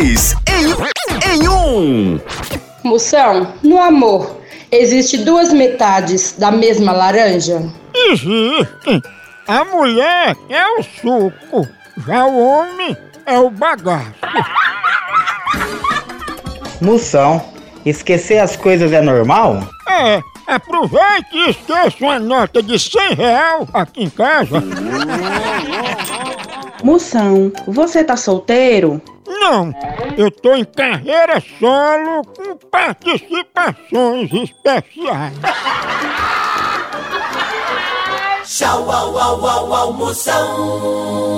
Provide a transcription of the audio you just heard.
Dois em, em um. Moção, no amor, existe duas metades da mesma laranja? Existe. A mulher é o suco, já o homem é o bagaço. Moção, esquecer as coisas é normal? É, aproveite e esqueça uma nota de 100 real aqui em casa. Moção, você tá solteiro? Não, eu tô em carreira solo com participações especiais. Tchau, au, au, au, au, Moção.